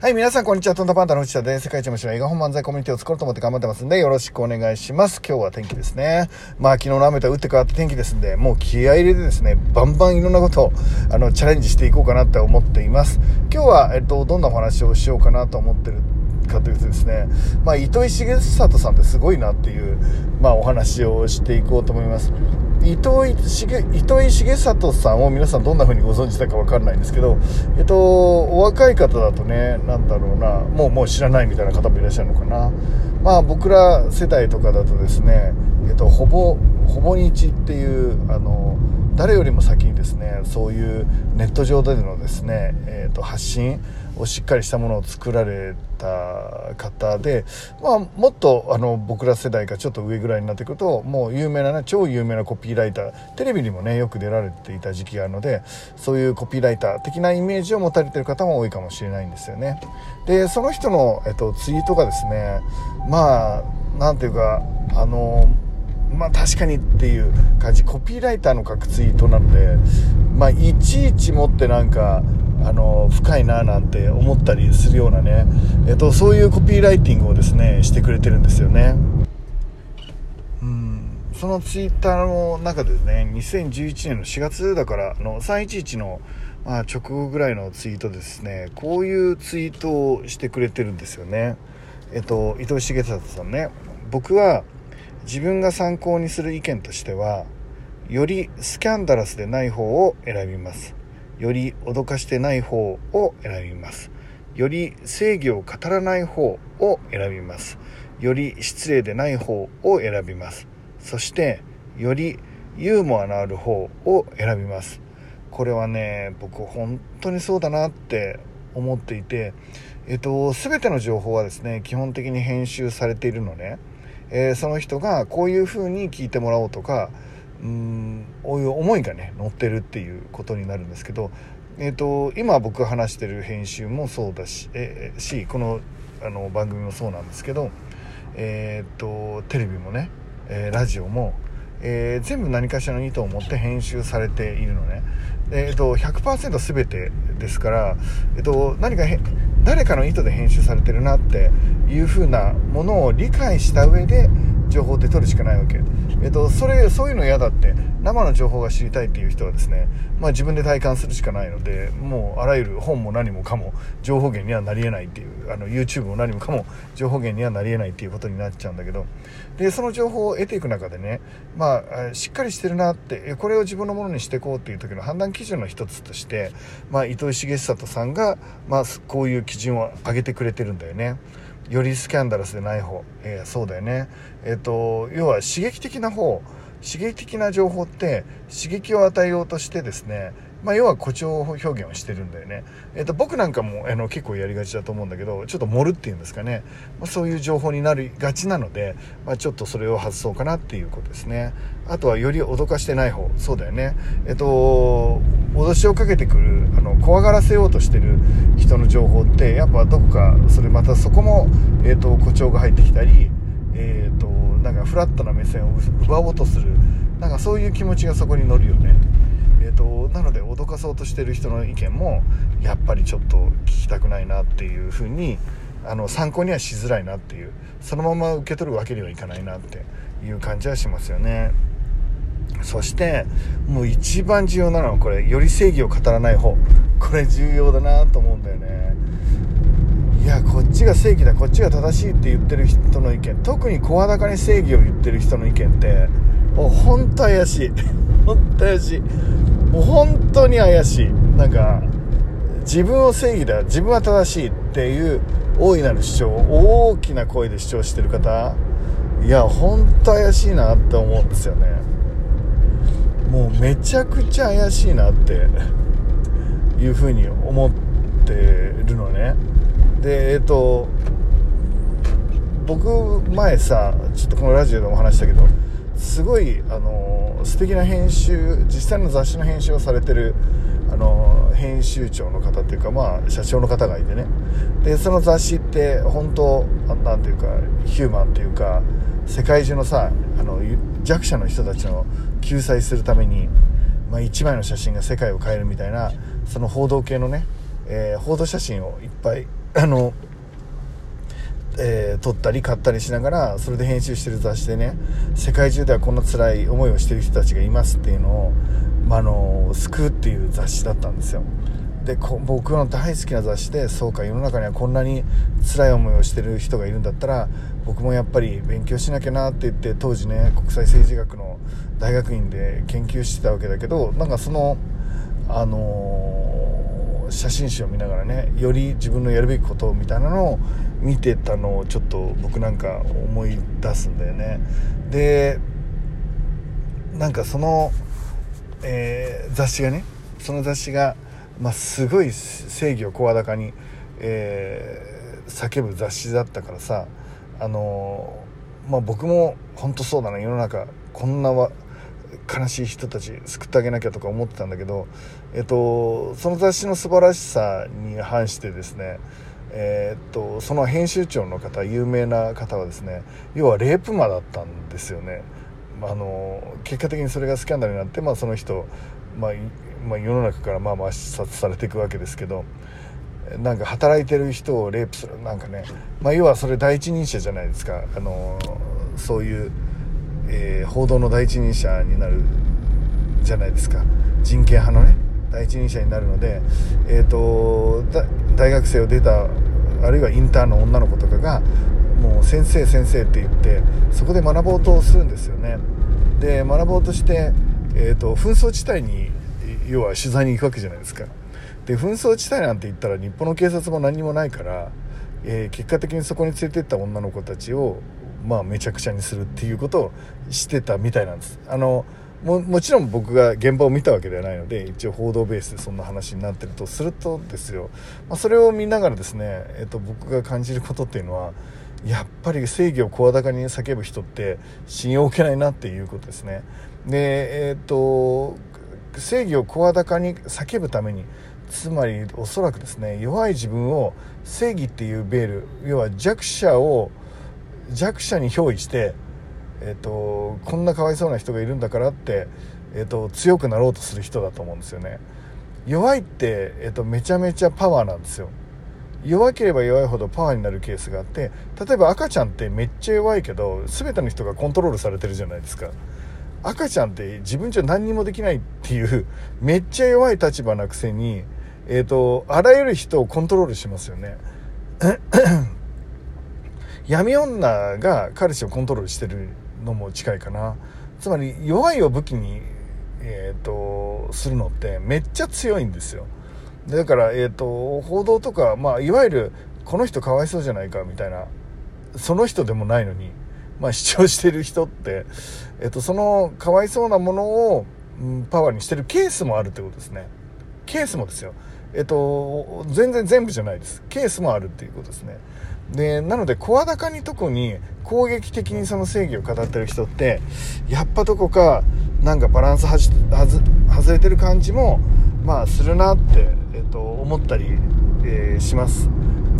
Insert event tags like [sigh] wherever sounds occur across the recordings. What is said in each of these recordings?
はい、皆さん、こんにちは。トンタパンダの内田で、世界一面白い映画本漫才コミュニティを作ろうと思って頑張ってますんで、よろしくお願いします。今日は天気ですね。まあ、昨日の雨と打って変わって天気ですんで、もう気合入れてですね、バンバンいろんなことを、あの、チャレンジしていこうかなって思っています。今日は、えっと、どんなお話をしようかなと思ってるかというとですね、まあ、糸井重里さんってすごいなっていう、まあ、お話をしていこうと思います。糸井重糸井重里さんを皆さんどんな風にご存知だか分かんないんですけど、えっと、お若い方だとね、何だろうな、もうもう知らないみたいな方もいらっしゃるのかな。まあ僕ら世代とかだとですね、えっと、ほぼ、ほぼ日っていう、あの、誰よりも先にですねそういうネット上でのですね、えーと、発信をしっかりしたものを作られた方で、まあ、もっとあの僕ら世代がちょっと上ぐらいになってくるともう有名な、ね、超有名なコピーライターテレビにもねよく出られていた時期があるのでそういうコピーライター的なイメージを持たれてる方も多いかもしれないんですよね。でその人の、えっと、ツイートがですねまあなんていうかあのまあ確かにっていう感じ。コピーライターの書くツイートなのでまあいちいちもってなんかあの深いななんて思ったりするようなね、えっと、そういうコピーライティングをですねしてくれてるんですよね。うん。そのツイッターの中でね2011年の4月だからの311の、まあ、直後ぐらいのツイートですね。こういうツイートをしてくれてるんですよね。えっと伊藤重里さんね。僕は自分が参考にする意見としてはよりスキャンダラスでない方を選びます。より脅かしてない方を選びます。より正義を語らない方を選びます。より失礼でない方を選びます。そしてよりユーモアのある方を選びます。これはね僕本当にそうだなって思っていてえっと全ての情報はですね基本的に編集されているのね。えー、その人がこういう風に聞いてもらおうとかうんこういう思いがね乗ってるっていうことになるんですけど、えーと、今僕が話してる編集もそうだし,、えー、しこのあの番組もそうなんですけど、えーと、テレビもね、え、ラジオも、えー、全部何かしらの意図を持って編集されているのね。えーと、100%全てですから、えーと何か誰かの意図で編集されてるなっていう風なものを理解した上で情報って取るしかないわけ、えっと、それそういうの嫌だって生の情報が知りたいっていう人はですね、まあ、自分で体感するしかないのでもうあらゆる本も何もかも情報源にはなりえないっていうあの YouTube も何もかも情報源にはなりえないっていうことになっちゃうんだけどでその情報を得ていく中でね、まあ、しっかりしてるなってこれを自分のものにしていこうっていう時の判断基準の一つとして、まあ、糸井重里さんが、まあ、こういう基準を上げてくれてるんだよね。よりスキャンダラスでない方、えー、そうだよね。えっ、ー、と要は刺激的な方刺激的な情報って刺激を与えようとしてですねまあ、要は誇張表現をしてるんだよね、えー、と僕なんかもあの結構やりがちだと思うんだけどちょっと盛るっていうんですかね、まあ、そういう情報になりがちなので、まあ、ちょっとそれを外そうかなっていうことですね。あとはより脅かしてない方。そうだよね。えっ、と脅しをかけてくるあの怖がらせようとしてる人の情報ってやっぱどこかそれまたそこも、えーと、誇張が入ってきたりえーとなんかフラットな目線を奪おうとする。なんかそういう気持ちがそこに乗るよね。えーと、なので脅かそうとしてる人の意見もやっぱりちょっと聞きたくないなっていうふうにあの参考にはしづらいなっていうそのまま受け取るわけにはいかないなっていう感じはしますよね。そしてもう一番重要なのはこれより正義を語らない方。これ重要だなと思うんだよね。いやこっちが正義だこっちが正しいって言ってる人の意見。特に声高に正義を言ってる人の意見ってもう本当怪しい。[laughs] 本当怪しい。もう本当に怪しい。なんか自分を正義だ自分は正しいっていう大いなる主張を大きな声で主張してる方いや本当怪しいなって思うんですよね。もうめちゃくちゃ怪しいなっていうふうに思ってるのね。でえっと僕前さちょっとこのラジオでも話したけどすごいあの素敵な編集実際の雑誌の編集をされてるあの編集長の方っていうかまあ社長の方がいてね。でその雑誌って本当なんていうかヒューマンっていうか世界中のさあの弱者の人たちの救済するために、まあ、1枚の写真が世界を変えるみたいなその報道系のねえー、報道写真をいっぱいあのえー、撮ったり買ったりしながらそれで編集してる雑誌でね世界中ではこんな辛い思いをしてる人たちがいますっていうのを、まあの救うっていう雑誌だったんですよ。で僕の大好きな雑誌でそうか世の中にはこんなに辛い思いをしてる人がいるんだったら僕もやっぱり勉強しなきゃなって言って当時ね国際政治学の大学院で研究してたわけだけどなんかそのあのー、写真集を見ながらねより自分のやるべきことみたいなのを見てたのをちょっと僕なんか思い出すんだよね。でなんかその、えー、雑誌がねその雑誌が、まあ、すごい正義を声高に、えー、叫ぶ雑誌だったからさあのまあ、僕も本当そうだな世の中こんなわ悲しい人たち救ってあげなきゃとか思ってたんだけど、えっと、その雑誌の素晴らしさに反してですねえ、っとその編集長の方有名な方はですね要はレイプ魔だったんですよね。あの結果的にそれがスキャンダルになって、まあ、その人、まあ、まあ、世の中からまあまあ視察されていくわけですけどなんか働いてる人をレイプするなんかね、まあ、要はそれ第一人者じゃないですか。あのそういう、えー、報道の第一人者になるじゃないですか。人権派のね第一人者になるので、えーと、大学生を出たあるいはインターンの女の子とかがもう先生先生って言ってそこで学ぼうとするんですよね。で学ぼうとして、えーと、紛争地帯に要は取材に行くわけじゃないですか。で紛争地帯なんて言ったら日本の警察も何にもないから、えー、結果的にそこに連れてった女の子たちをまあめちゃくちゃにするっていうことをしてたみたいなんです。あのももちろん僕が現場を見たわけではないので一応報道ベースでそんな話になってるとするとですよ、まあ、それを見ながらですね、えっと、僕が感じることっていうのはやっぱり正義を声高に叫ぶ人って信用を受けないなっていうことですね。でえっと正義を声高に叫ぶためにつまりおそらくですね弱い自分を正義っていうベール要は弱者を弱者に憑依してえーと、こんなかわいそうな人がいるんだからって、えーと、強くなろうとする人だと思うんですよね。弱いって、えーと、めちゃめちゃパワーなんですよ。弱ければ弱いほどパワーになるケースがあって例えば赤ちゃんってめっちゃ弱いけど全ての人がコントロールされてるじゃないですか。赤ちゃんって自分じゃ何にもできないっていうめっちゃ弱い立場なくせに、えーとあらゆる人をコントロールしますよね。闇女が彼氏をコントロールしてるのも近いかな。つまり弱いを武器に、えーと、するのってめっちゃ強いんですよ。だから、えーと、報道とか、まあ、いわゆるこの人かわいそうじゃないかみたいなその人でもないのに、まあ、[laughs] 主張してる人って、えーと、そのかわいそうなものを、うん、パワーにしてるケースもあるってことですね。ケースもですよ。えっ、と全然全部じゃないです。ケースもあるっていうことですね。でなので声高に特に攻撃的にその正義を語ってる人ってやっぱどこかなんかバランスはじ外れてる感じもまあするなって、えっと、思ったり、えー、します。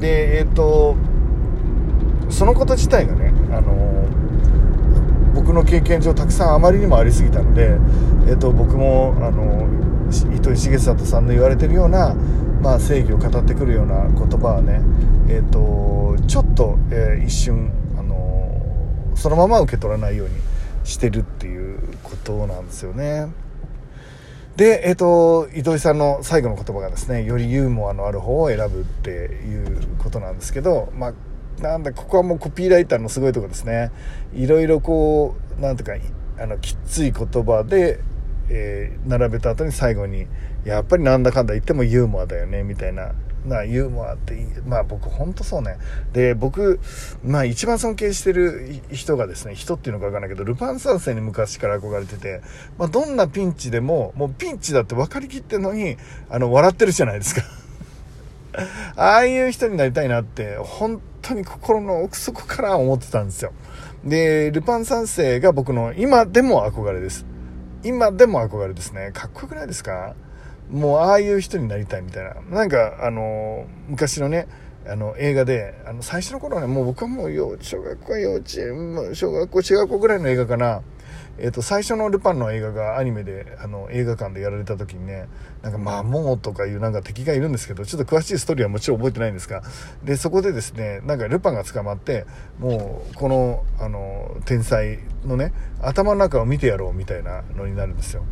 でえっとそのこと自体がねあの僕の経験上たくさんあまりにもありすぎたので、えっと、僕もあの糸井重里さんの言われてるようなまあ、正義を語ってくるような言葉はね、えーと、ちょっと、えー、一瞬、あのー、そのまま受け取らないようにしてるっていうことなんですよね。で、えっ、ー、と、糸井さんの最後の言葉がですね、よりユーモアのある方を選ぶっていうことなんですけど、まあ、なんだ、ここはもうコピーライターのすごいとこですね。いろいろこう、なんとか、あの、きつい言葉で、えー、並べた後に最後にやっぱりなんだかんだ言ってもユーモアだよねみたいな。なユーモアってまあ僕ほんとそうね。で僕まあ一番尊敬してる人がですね人っていうのか分かんないけどルパン三世に昔から憧れてて、まあ、どんなピンチでももうピンチだって分かりきってんのにあの笑ってるじゃないですか。[laughs] ああいう人になりたいなって本当に心の奥底から思ってたんですよ。でルパン三世が僕の今でも憧れです。今でも憧れですね。かっこよくないですか？もうああいう人になりたいみたいな。なんか、あの、昔のね、あの、映画で、あの、最初の頃はね、もう僕はもう、小学校は、幼稚園、小学校、中学校ぐらいの映画かな。えー、と最初のルパンの映画がアニメであの映画館でやられた時にねなんかまあモーとかいうなんか敵がいるんですけどちょっと詳しいストーリーはもちろん覚えてないんですがでそこでですねなんかルパンが捕まってもうこのあの天才のね頭の中を見てやろうみたいなのになるんですよ。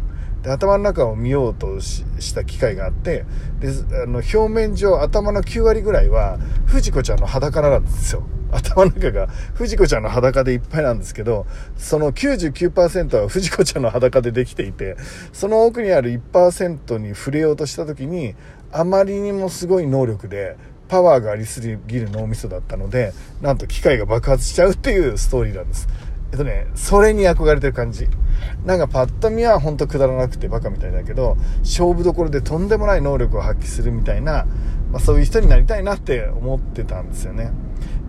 で頭の中を見ようとした機会があってであの表面上頭の9割ぐらいは藤子ちゃんの裸なんですよ [laughs] 頭の中が藤子ちゃんの裸でいっぱいなんですけどその99%は藤子ちゃんの裸でできていてその奥にある1%に触れようとした時にあまりにもすごい能力でパワーがありすぎる脳みそだったのでなんと機械が爆発しちゃうっていうストーリーなんですえっとね、それに憧れてる感じ。なんかパッと見はほんとくだらなくてバカみたいだけど、勝負どころでとんでもない能力を発揮するみたいな、まあ、そういう人になりたいなって思ってたんですよね。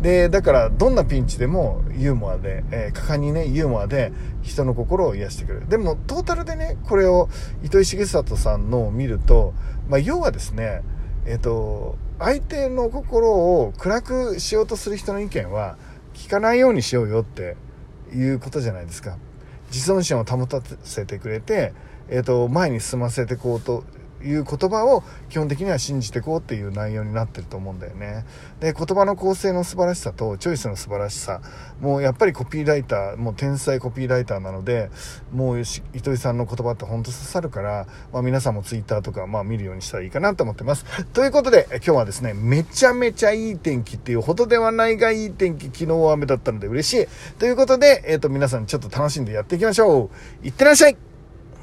で、だからどんなピンチでもユーモアで、えー、果敢にね、ユーモアで人の心を癒してくれる。でもトータルでね、これを糸井重里さんのを見ると、まあ、要はですね、えっ、ー、と、相手の心を暗くしようとする人の意見は聞かないようにしようよっていうことじゃないですか。自尊心を保たせてくれて、えっ、ー、と、前に進ませてこうという言葉を基本的には信じていこうっていう内容になってると思うんだよね。で、言葉の構成の素晴らしさとチョイスの素晴らしさ、もうやっぱりコピーライター、もう天才コピーライターなので、もう糸井さんの言葉って本当刺さるから、まあ皆さんもツイッターとかまあ見るようにしたらいいかなと思ってます。ということで、今日はですね、めちゃめちゃいい天気っていうほどではないがいい天気、昨日は雨だったので嬉しい。ということで、えっ、ー、と皆さんちょっと楽しんでやっていきましょう。いってらっしゃい